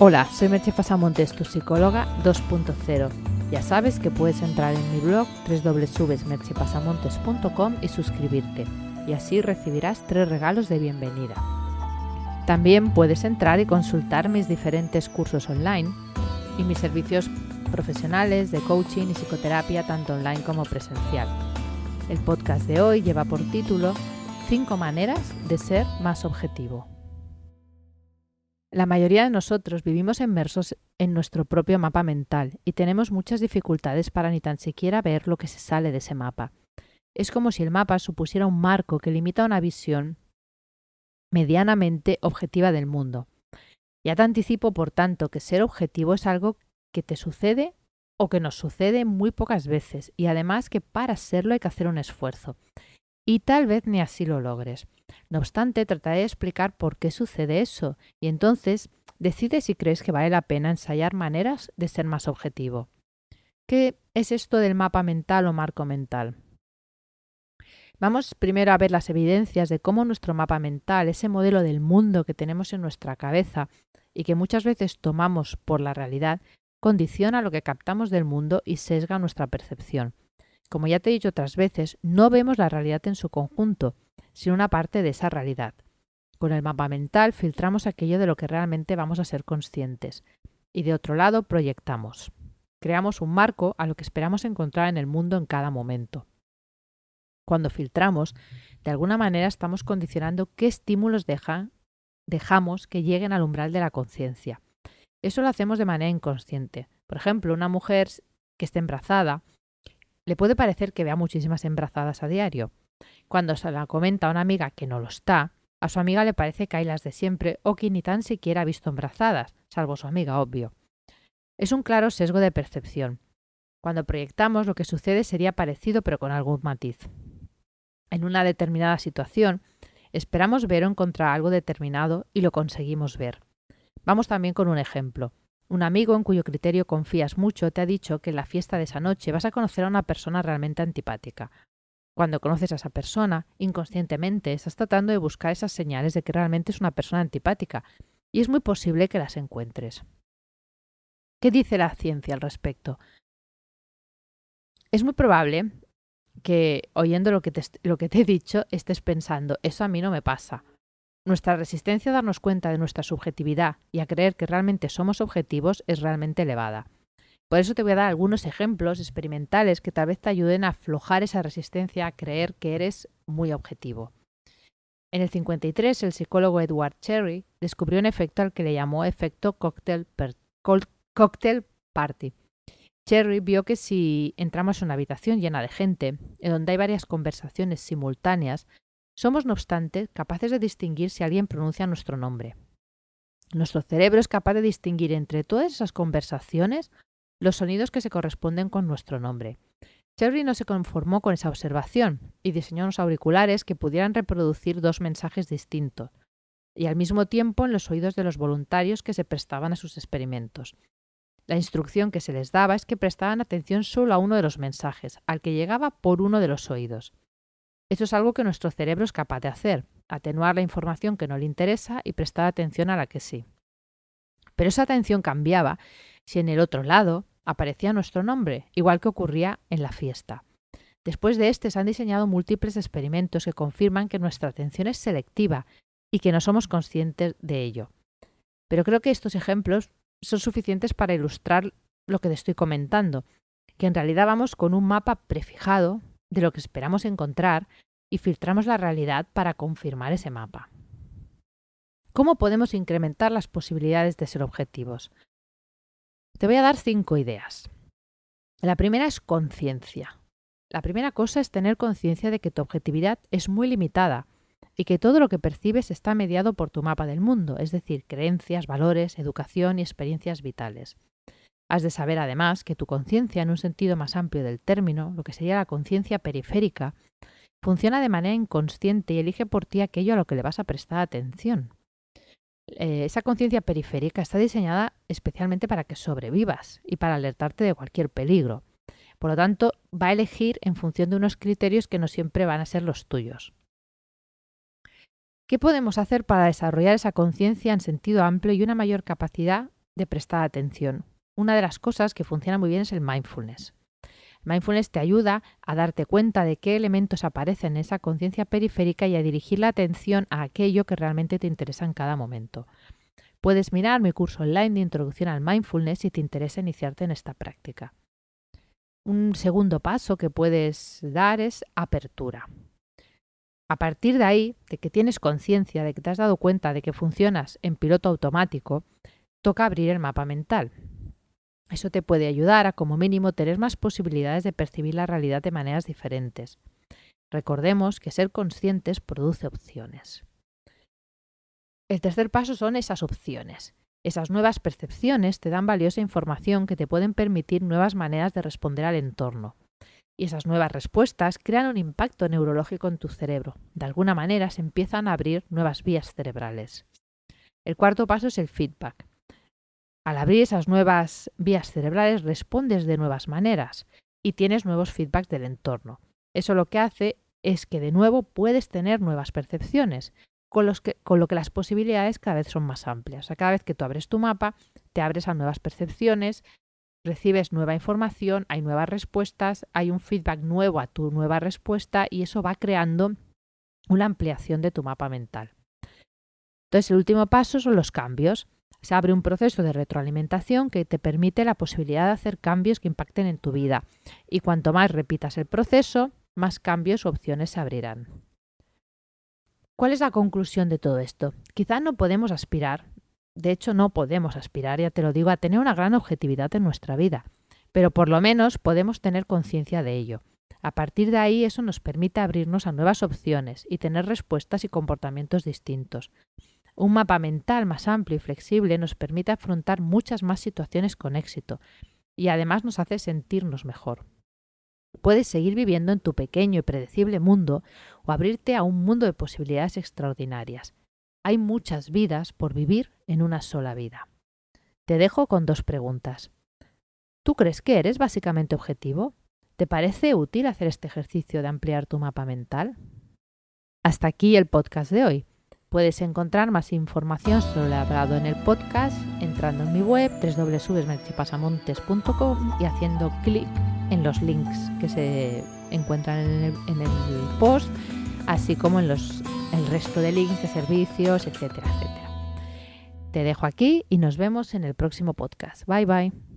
Hola, soy Merche Pasamontes, tu psicóloga 2.0. Ya sabes que puedes entrar en mi blog www.merchepasamontes.com y suscribirte, y así recibirás tres regalos de bienvenida. También puedes entrar y consultar mis diferentes cursos online y mis servicios profesionales de coaching y psicoterapia tanto online como presencial. El podcast de hoy lleva por título 5 maneras de ser más objetivo. La mayoría de nosotros vivimos inmersos en nuestro propio mapa mental y tenemos muchas dificultades para ni tan siquiera ver lo que se sale de ese mapa. Es como si el mapa supusiera un marco que limita una visión medianamente objetiva del mundo. Ya te anticipo, por tanto, que ser objetivo es algo que te sucede o que nos sucede muy pocas veces y además que para serlo hay que hacer un esfuerzo. Y tal vez ni así lo logres. No obstante, trataré de explicar por qué sucede eso y entonces decide si crees que vale la pena ensayar maneras de ser más objetivo. ¿Qué es esto del mapa mental o marco mental? Vamos primero a ver las evidencias de cómo nuestro mapa mental, ese modelo del mundo que tenemos en nuestra cabeza y que muchas veces tomamos por la realidad, condiciona lo que captamos del mundo y sesga nuestra percepción. Como ya te he dicho otras veces, no vemos la realidad en su conjunto, sino una parte de esa realidad. Con el mapa mental filtramos aquello de lo que realmente vamos a ser conscientes y de otro lado proyectamos. Creamos un marco a lo que esperamos encontrar en el mundo en cada momento. Cuando filtramos, de alguna manera estamos condicionando qué estímulos dejamos que lleguen al umbral de la conciencia. Eso lo hacemos de manera inconsciente. Por ejemplo, una mujer que esté embarazada le puede parecer que vea muchísimas embarazadas a diario, cuando se la comenta a una amiga que no lo está, a su amiga le parece que hay las de siempre o que ni tan siquiera ha visto embarazadas, salvo su amiga, obvio. Es un claro sesgo de percepción. Cuando proyectamos lo que sucede sería parecido pero con algún matiz. En una determinada situación, esperamos ver o encontrar algo determinado y lo conseguimos ver. Vamos también con un ejemplo. Un amigo en cuyo criterio confías mucho te ha dicho que en la fiesta de esa noche vas a conocer a una persona realmente antipática, cuando conoces a esa persona, inconscientemente estás tratando de buscar esas señales de que realmente es una persona antipática, y es muy posible que las encuentres. ¿Qué dice la ciencia al respecto? Es muy probable que, oyendo lo que, te, he dicho, estés pensando, eso a mí no me pasa. Nuestra resistencia a darnos cuenta de nuestra subjetividad y a creer que realmente somos objetivos es realmente elevada. Por eso te voy a dar algunos ejemplos experimentales que tal vez te ayuden a aflojar esa resistencia a creer que eres muy objetivo. En el 53, el psicólogo Edward Cherry descubrió un efecto al que le llamó efecto cocktail, party. Cherry vio que si entramos en una habitación llena de gente, en donde hay varias conversaciones simultáneas, somos, no obstante, capaces de distinguir si alguien pronuncia nuestro nombre. Nuestro cerebro es capaz de distinguir entre todas esas conversaciones los sonidos que se corresponden con nuestro nombre. Cherry no se conformó con esa observación y diseñó unos auriculares que pudieran reproducir dos mensajes distintos, y al mismo tiempo en los oídos de los voluntarios que se prestaban a sus experimentos. La instrucción que se les daba es que prestaban atención solo a uno de los mensajes, al que llegaba por uno de los oídos. Eso es algo que nuestro cerebro es capaz de hacer, atenuar la información que no le interesa y prestar atención a la que sí. Pero esa atención cambiaba si en el otro lado aparecía nuestro nombre, igual que ocurría en la fiesta. Después de este se han diseñado múltiples experimentos que confirman que nuestra atención es selectiva y que no somos conscientes de ello. Pero creo que estos ejemplos son suficientes para ilustrar lo que te estoy comentando, que en realidad vamos con un mapa prefijado de lo que esperamos encontrar y filtramos la realidad para confirmar ese mapa. ¿Cómo podemos incrementar las posibilidades de ser objetivos? Te voy a dar cinco ideas. La primera es conciencia. La primera cosa es tener conciencia de que tu objetividad es muy limitada y que todo lo que percibes está mediado por tu mapa del mundo, es decir, creencias, valores, educación y experiencias vitales. Has de saber además que tu conciencia, en un sentido más amplio del término, lo que sería la conciencia periférica, funciona de manera inconsciente y elige por ti aquello a lo que le vas a prestar atención. Eh, esa conciencia periférica está diseñada especialmente para que sobrevivas y para alertarte de cualquier peligro. Por lo tanto, va a elegir en función de unos criterios que no siempre van a ser los tuyos. ¿Qué podemos hacer para desarrollar esa conciencia en sentido amplio y una mayor capacidad de prestar atención. Una de las cosas que funciona muy bien es el mindfulness. Mindfulness te ayuda a darte cuenta de qué elementos aparecen en esa conciencia periférica y a dirigir la atención a aquello que realmente te interesa en cada momento. Puedes mirar mi curso online de introducción al mindfulness si te interesa iniciarte en esta práctica. Un segundo paso que puedes dar es apertura. A partir de ahí, de que tienes conciencia, de que te has dado cuenta de que funcionas en piloto automático, toca abrir el mapa mental. Eso te puede ayudar a, como mínimo, tener más posibilidades de percibir la realidad de maneras diferentes. Recordemos que ser conscientes produce opciones. El tercer paso son esas opciones. Esas nuevas percepciones te dan valiosa información que te pueden permitir nuevas maneras de responder al entorno. Y esas nuevas respuestas crean un impacto neurológico en tu cerebro. De alguna manera se empiezan a abrir nuevas vías cerebrales. El cuarto paso es el feedback. Al abrir esas nuevas vías cerebrales respondes de nuevas maneras y tienes nuevos feedbacks del entorno. Eso lo que hace es que de nuevo puedes tener nuevas percepciones, con, lo que las posibilidades cada vez son más amplias. cada vez que tú abres tu mapa, te abres a nuevas percepciones, recibes nueva información, hay nuevas respuestas, hay un feedback nuevo a tu nueva respuesta y eso va creando una ampliación de tu mapa mental. Entonces, el último paso son los cambios. Se abre un proceso de retroalimentación que te permite la posibilidad de hacer cambios que impacten en tu vida. Y cuanto más repitas el proceso, más cambios o opciones se abrirán. ¿Cuál es la conclusión de todo esto? Quizá no podemos aspirar, de hecho no podemos aspirar, ya te lo digo, a tener una gran objetividad en nuestra vida, pero por lo menos podemos tener conciencia de ello. A partir de ahí eso nos permite abrirnos a nuevas opciones y tener respuestas y comportamientos distintos. Un mapa mental más amplio y flexible nos permite afrontar muchas más situaciones con éxito y además nos hace sentirnos mejor. Puedes seguir viviendo en tu pequeño y predecible mundo o abrirte a un mundo de posibilidades extraordinarias. Hay muchas vidas por vivir en una sola vida. Te dejo con dos preguntas. ¿Tú crees que eres básicamente objetivo? ¿Te parece útil hacer este ejercicio de ampliar tu mapa mental? Hasta aquí el podcast de hoy. Puedes encontrar más información sobre lo hablado en el podcast entrando en mi web www.merchipasamontes.com y haciendo clic en los links que se encuentran en el, en el post, así como en los, el resto de links de servicios, etcétera, etcétera. Te dejo aquí y nos vemos en el próximo podcast. Bye bye.